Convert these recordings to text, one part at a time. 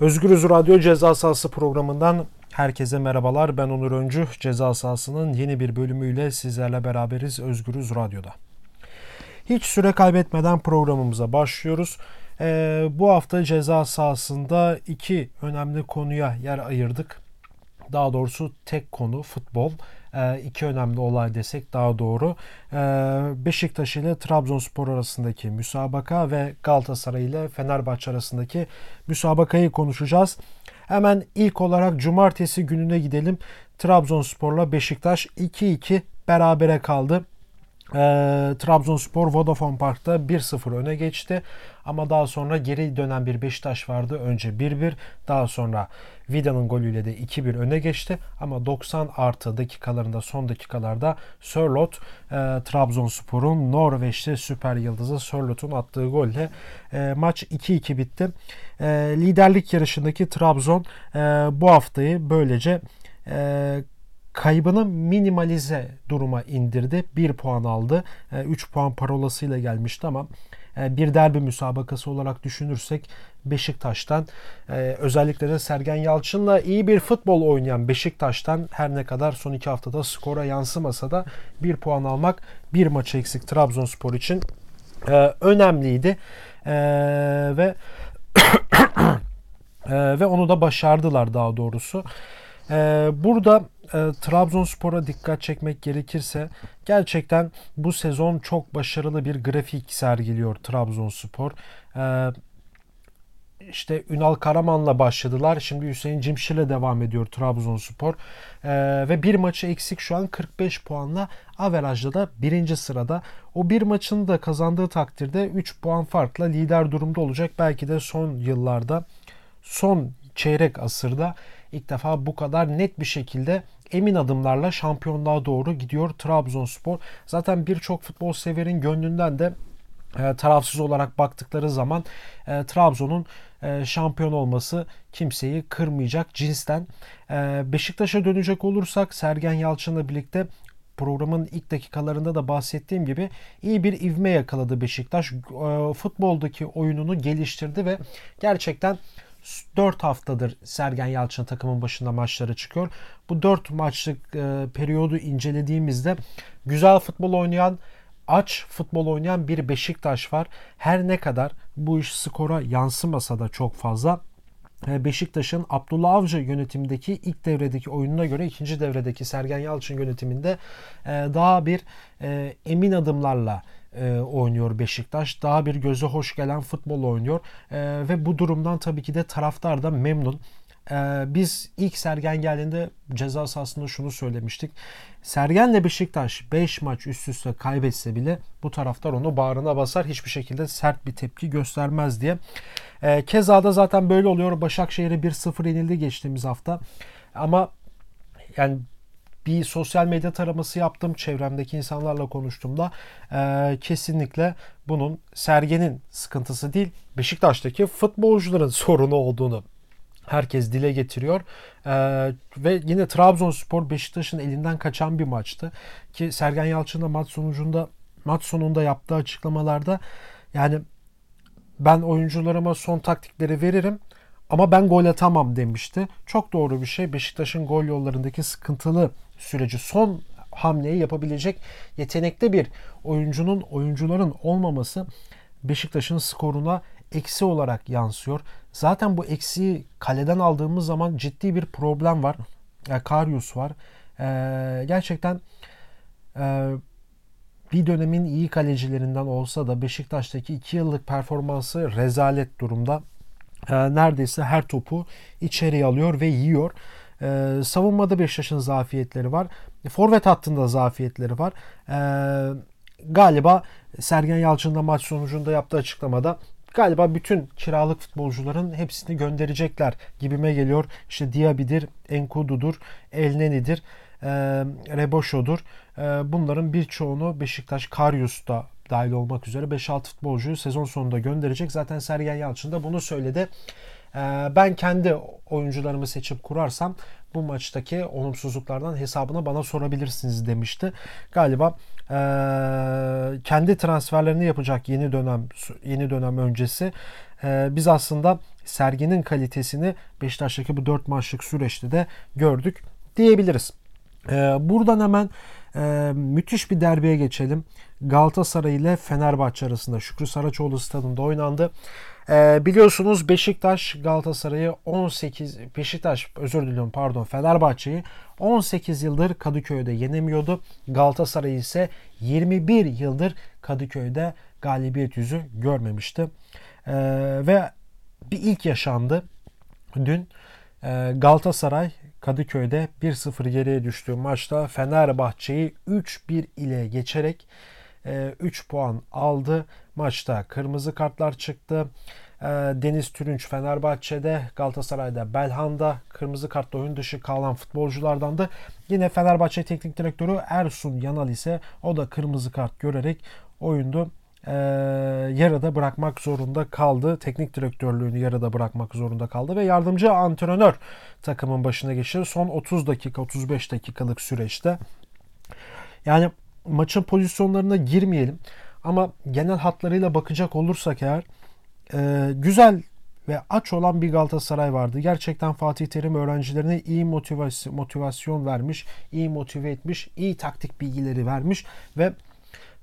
Özgürüz Radyo Ceza Sahası programından herkese merhabalar. Ben Onur Öncü. Ceza Sahası'nın yeni bir bölümüyle sizlerle beraberiz Özgürüz Radyo'da. Hiç süre kaybetmeden programımıza başlıyoruz. Ee, bu hafta ceza sahasında iki önemli konuya yer ayırdık. Daha doğrusu tek konu futbol. Ee, iki önemli olay desek daha doğru. Ee, Beşiktaş ile Trabzonspor arasındaki müsabaka ve Galatasaray ile Fenerbahçe arasındaki müsabakayı konuşacağız. Hemen ilk olarak cumartesi gününe gidelim. Trabzonspor'la Beşiktaş 2-2 berabere kaldı. E, Trabzonspor Vodafone Park'ta 1-0 öne geçti. Ama daha sonra geri dönen bir Beşiktaş vardı. Önce 1-1 daha sonra Vida'nın golüyle de 2-1 öne geçti. Ama 90 artı dakikalarında son dakikalarda Sörlot e, Trabzonspor'un Norveçli süper yıldızı Sörlot'un attığı golle e, maç 2-2 bitti. E, liderlik yarışındaki Trabzon e, bu haftayı böylece e, kaybını minimalize duruma indirdi. 1 puan aldı. 3 e, puan parolasıyla gelmişti ama e, bir derbi müsabakası olarak düşünürsek Beşiktaş'tan e, özellikle de Sergen Yalçın'la iyi bir futbol oynayan Beşiktaş'tan her ne kadar son iki haftada skora yansımasa da bir puan almak bir maç eksik Trabzonspor için önemliydi ve ve onu da başardılar daha doğrusu. Burada e, Trabzonspor'a dikkat çekmek gerekirse gerçekten bu sezon çok başarılı bir grafik sergiliyor Trabzonspor. E, işte Ünal Karaman'la başladılar. Şimdi Hüseyin Cimşir'le devam ediyor Trabzonspor. Ee, ve bir maçı eksik şu an 45 puanla averajda da birinci sırada. O bir maçını da kazandığı takdirde 3 puan farkla lider durumda olacak. Belki de son yıllarda son çeyrek asırda ilk defa bu kadar net bir şekilde emin adımlarla şampiyonluğa doğru gidiyor Trabzonspor. Zaten birçok futbol severin gönlünden de e, tarafsız olarak baktıkları zaman e, Trabzon'un e, şampiyon olması kimseyi kırmayacak cinsten. E, Beşiktaş'a dönecek olursak Sergen Yalçın'la birlikte programın ilk dakikalarında da bahsettiğim gibi iyi bir ivme yakaladı Beşiktaş. E, futboldaki oyununu geliştirdi ve gerçekten 4 haftadır Sergen Yalçın takımın başında maçlara çıkıyor. Bu 4 maçlık e, periyodu incelediğimizde güzel futbol oynayan, aç futbol oynayan bir Beşiktaş var. Her ne kadar bu iş skora yansımasa da çok fazla e, Beşiktaş'ın Abdullah Avcı yönetimindeki ilk devredeki oyununa göre ikinci devredeki Sergen Yalçın yönetiminde e, daha bir e, emin adımlarla e, oynuyor Beşiktaş. Daha bir göze hoş gelen futbol oynuyor. E, ve bu durumdan tabii ki de taraftar da memnun. E, biz ilk Sergen geldiğinde ceza sahasında şunu söylemiştik. Sergen'le Beşiktaş 5 maç üst üste kaybetse bile bu taraftar onu bağrına basar. Hiçbir şekilde sert bir tepki göstermez diye. E, keza da zaten böyle oluyor. Başakşehir'e 1-0 yenildi geçtiğimiz hafta. Ama yani bir sosyal medya taraması yaptım. Çevremdeki insanlarla konuştuğumda e, kesinlikle bunun Sergen'in sıkıntısı değil Beşiktaş'taki futbolcuların sorunu olduğunu herkes dile getiriyor. Ee, ve yine Trabzonspor Beşiktaş'ın elinden kaçan bir maçtı. Ki Sergen Yalçın da maç sonucunda maç sonunda yaptığı açıklamalarda yani ben oyuncularıma son taktikleri veririm ama ben gol atamam demişti. Çok doğru bir şey. Beşiktaş'ın gol yollarındaki sıkıntılı süreci son hamleyi yapabilecek yetenekte bir oyuncunun oyuncuların olmaması Beşiktaş'ın skoruna eksi olarak yansıyor. Zaten bu eksiği kaleden aldığımız zaman ciddi bir problem var. Yani Karius var. Ee, gerçekten e, bir dönemin iyi kalecilerinden olsa da Beşiktaş'taki 2 yıllık performansı rezalet durumda. Ee, neredeyse her topu içeriye alıyor ve yiyor. Ee, savunmada Beşiktaş'ın zafiyetleri var. Forvet hattında zafiyetleri var. Ee, galiba Sergen Yalçın da maç sonucunda yaptığı açıklamada galiba bütün kiralık futbolcuların hepsini gönderecekler gibime geliyor. İşte Diaby'dir, Enkudu'dur, Elneni'dir, e, Reboşo'dur. E, bunların birçoğunu Beşiktaş Karyus'ta dahil olmak üzere 5-6 futbolcuyu sezon sonunda gönderecek. Zaten Sergen Yalçın da bunu söyledi. Ee, ben kendi oyuncularımı seçip kurarsam bu maçtaki olumsuzluklardan hesabını bana sorabilirsiniz demişti. Galiba e, kendi transferlerini yapacak yeni dönem yeni dönem öncesi e, biz aslında serginin kalitesini Beşiktaş'taki bu 4 maçlık süreçte de gördük diyebiliriz. Buradan hemen müthiş bir derbiye geçelim. Galatasaray ile Fenerbahçe arasında Şükrü Saraçoğlu stadında oynandı. Ee, biliyorsunuz Beşiktaş Galatasaray'ı 18 Beşiktaş özür diliyorum pardon Fenerbahçe'yi 18 yıldır Kadıköy'de yenemiyordu. Galatasaray ise 21 yıldır Kadıköy'de galibiyet yüzü görmemişti. Ee, ve bir ilk yaşandı. Dün e, Galatasaray Kadıköy'de 1-0 geriye düştüğü maçta Fenerbahçe'yi 3-1 ile geçerek 3 e, puan aldı. Maçta kırmızı kartlar çıktı. E, Deniz Türünç Fenerbahçe'de, Galatasaray'da Belhanda kırmızı kartla oyun dışı kalan futbolculardan da yine Fenerbahçe Teknik Direktörü Ersun Yanal ise o da kırmızı kart görerek oyundu e, yarıda bırakmak zorunda kaldı. Teknik direktörlüğünü yarıda bırakmak zorunda kaldı ve yardımcı antrenör takımın başına geçti. Son 30 dakika 35 dakikalık süreçte. Yani maçın pozisyonlarına girmeyelim. Ama genel hatlarıyla bakacak olursak eğer e, güzel ve aç olan bir Galatasaray vardı. Gerçekten Fatih Terim öğrencilerine iyi motivasyon, motivasyon vermiş, iyi motive etmiş, iyi taktik bilgileri vermiş ve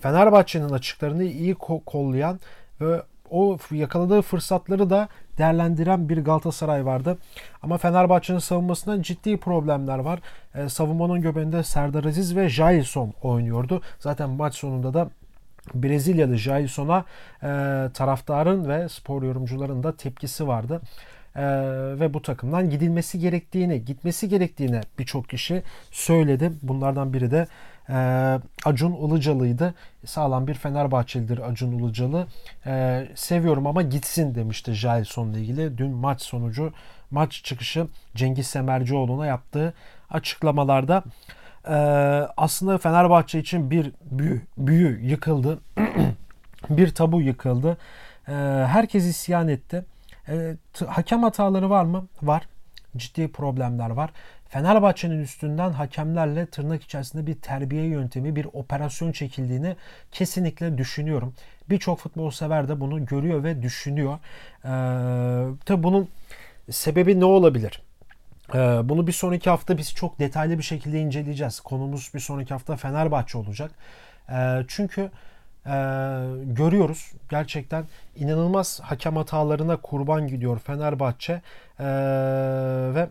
Fenerbahçe'nin açıklarını iyi kollayan ve o yakaladığı fırsatları da değerlendiren bir Galatasaray vardı. Ama Fenerbahçe'nin savunmasında ciddi problemler var. E, savunmanın göbeğinde Serdar Aziz ve Jailson oynuyordu. Zaten maç sonunda da Brezilyalı Jailson'a e, taraftarın ve spor yorumcuların da tepkisi vardı. Ee, ve bu takımdan gidilmesi gerektiğini, gitmesi gerektiğini birçok kişi söyledi. Bunlardan biri de e, Acun Ilıcalı'ydı. Sağlam bir Fenerbahçelidir Acun Ilıcalı. E, seviyorum ama gitsin demişti Jailson'la ilgili. Dün maç sonucu, maç çıkışı Cengiz Semercioğlu'na yaptığı açıklamalarda e, aslında Fenerbahçe için bir büyü, büyü yıkıldı. bir tabu yıkıldı. E, herkes isyan etti. Hakem hataları var mı? Var. Ciddi problemler var. Fenerbahçe'nin üstünden hakemlerle tırnak içerisinde bir terbiye yöntemi, bir operasyon çekildiğini kesinlikle düşünüyorum. Birçok futbol sever de bunu görüyor ve düşünüyor. Ee, tabii bunun sebebi ne olabilir? Ee, bunu bir sonraki hafta biz çok detaylı bir şekilde inceleyeceğiz. Konumuz bir sonraki hafta Fenerbahçe olacak. Ee, çünkü e, görüyoruz gerçekten inanılmaz hakem hatalarına kurban gidiyor Fenerbahçe ee, ve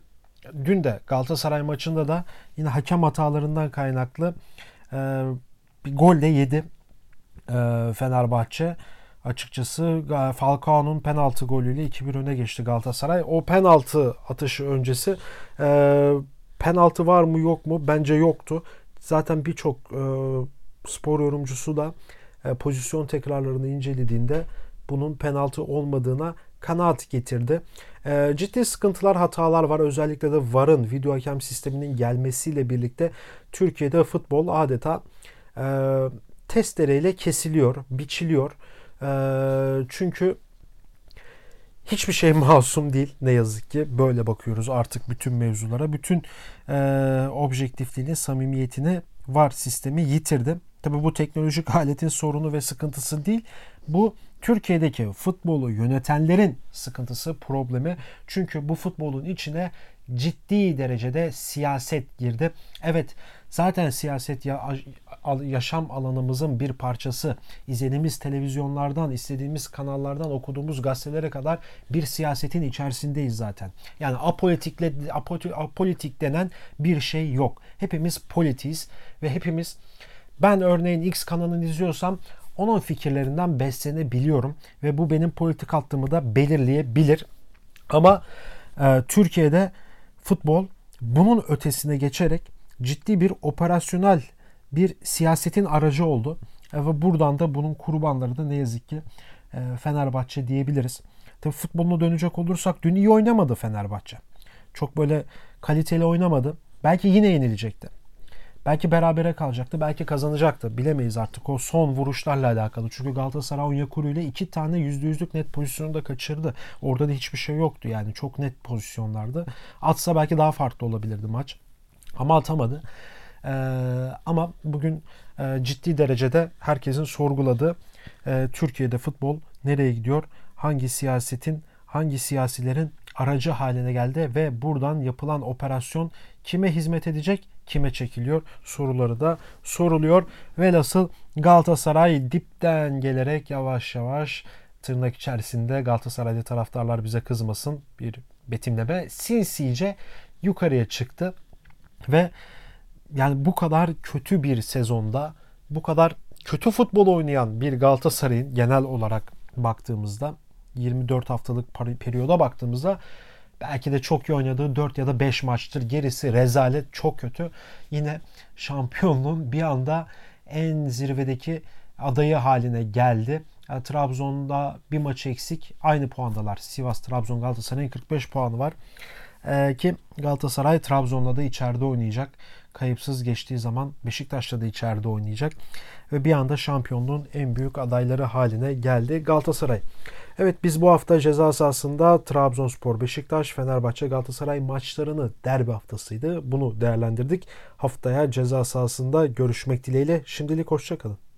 dün de Galatasaray maçında da yine hakem hatalarından kaynaklı e, bir gol de yedi e, Fenerbahçe. Açıkçası Falcao'nun penaltı golüyle 2-1 öne geçti Galatasaray. O penaltı atışı öncesi e, penaltı var mı yok mu? Bence yoktu. Zaten birçok e, spor yorumcusu da e, pozisyon tekrarlarını incelediğinde bunun penaltı olmadığına kanaat getirdi. E, ciddi sıkıntılar, hatalar var. Özellikle de VAR'ın video hakem sisteminin gelmesiyle birlikte Türkiye'de futbol adeta e, testereyle kesiliyor, biçiliyor. E, çünkü hiçbir şey masum değil ne yazık ki. Böyle bakıyoruz artık bütün mevzulara. Bütün e, objektifliğini, samimiyetini VAR sistemi yitirdi. Tabi bu teknolojik aletin sorunu ve sıkıntısı değil. Bu Türkiye'deki futbolu yönetenlerin sıkıntısı, problemi. Çünkü bu futbolun içine ciddi derecede siyaset girdi. Evet zaten siyaset ya, yaşam alanımızın bir parçası. İzlediğimiz televizyonlardan, istediğimiz kanallardan, okuduğumuz gazetelere kadar bir siyasetin içerisindeyiz zaten. Yani apolitikle apolitik denen bir şey yok. Hepimiz politiyiz ve hepimiz ben örneğin X kanalını izliyorsam onun fikirlerinden beslenebiliyorum ve bu benim politik attığımı da belirleyebilir. Ama e, Türkiye'de futbol bunun ötesine geçerek ciddi bir operasyonel bir siyasetin aracı oldu. E, ve buradan da bunun kurbanları da ne yazık ki e, Fenerbahçe diyebiliriz. Tabii futboluna dönecek olursak dün iyi oynamadı Fenerbahçe. Çok böyle kaliteli oynamadı. Belki yine yenilecekti. Belki berabere kalacaktı, belki kazanacaktı. Bilemeyiz artık o son vuruşlarla alakalı. Çünkü Galatasaray Onyekuru ile iki tane %100'lük net pozisyonu da kaçırdı. Orada da hiçbir şey yoktu yani. Çok net pozisyonlardı. Atsa belki daha farklı olabilirdi maç. Ama atamadı. Ee, ama bugün e, ciddi derecede herkesin sorguladığı e, Türkiye'de futbol nereye gidiyor? hangi siyasetin, hangi siyasilerin aracı haline geldi ve buradan yapılan operasyon kime hizmet edecek, kime çekiliyor soruları da soruluyor. Velhasıl Galatasaray dipten gelerek yavaş yavaş tırnak içerisinde Galatasaraylı taraftarlar bize kızmasın bir betimleme sinsice yukarıya çıktı ve yani bu kadar kötü bir sezonda bu kadar kötü futbol oynayan bir Galatasaray'ın genel olarak baktığımızda 24 haftalık periyoda baktığımızda belki de çok iyi oynadığı 4 ya da 5 maçtır. Gerisi rezalet çok kötü. Yine şampiyonluğun bir anda en zirvedeki adayı haline geldi. Yani Trabzon'da bir maç eksik. Aynı puandalar. Sivas, Trabzon, Galatasaray'ın 45 puanı var. Ee, ki Galatasaray Trabzon'la da içeride oynayacak. Kayıpsız geçtiği zaman Beşiktaş'la da içeride oynayacak. Ve bir anda şampiyonluğun en büyük adayları haline geldi Galatasaray. Evet biz bu hafta ceza sahasında Trabzonspor, Beşiktaş, Fenerbahçe, Galatasaray maçlarını derbi haftasıydı. Bunu değerlendirdik. Haftaya ceza sahasında görüşmek dileğiyle. Şimdilik hoşçakalın.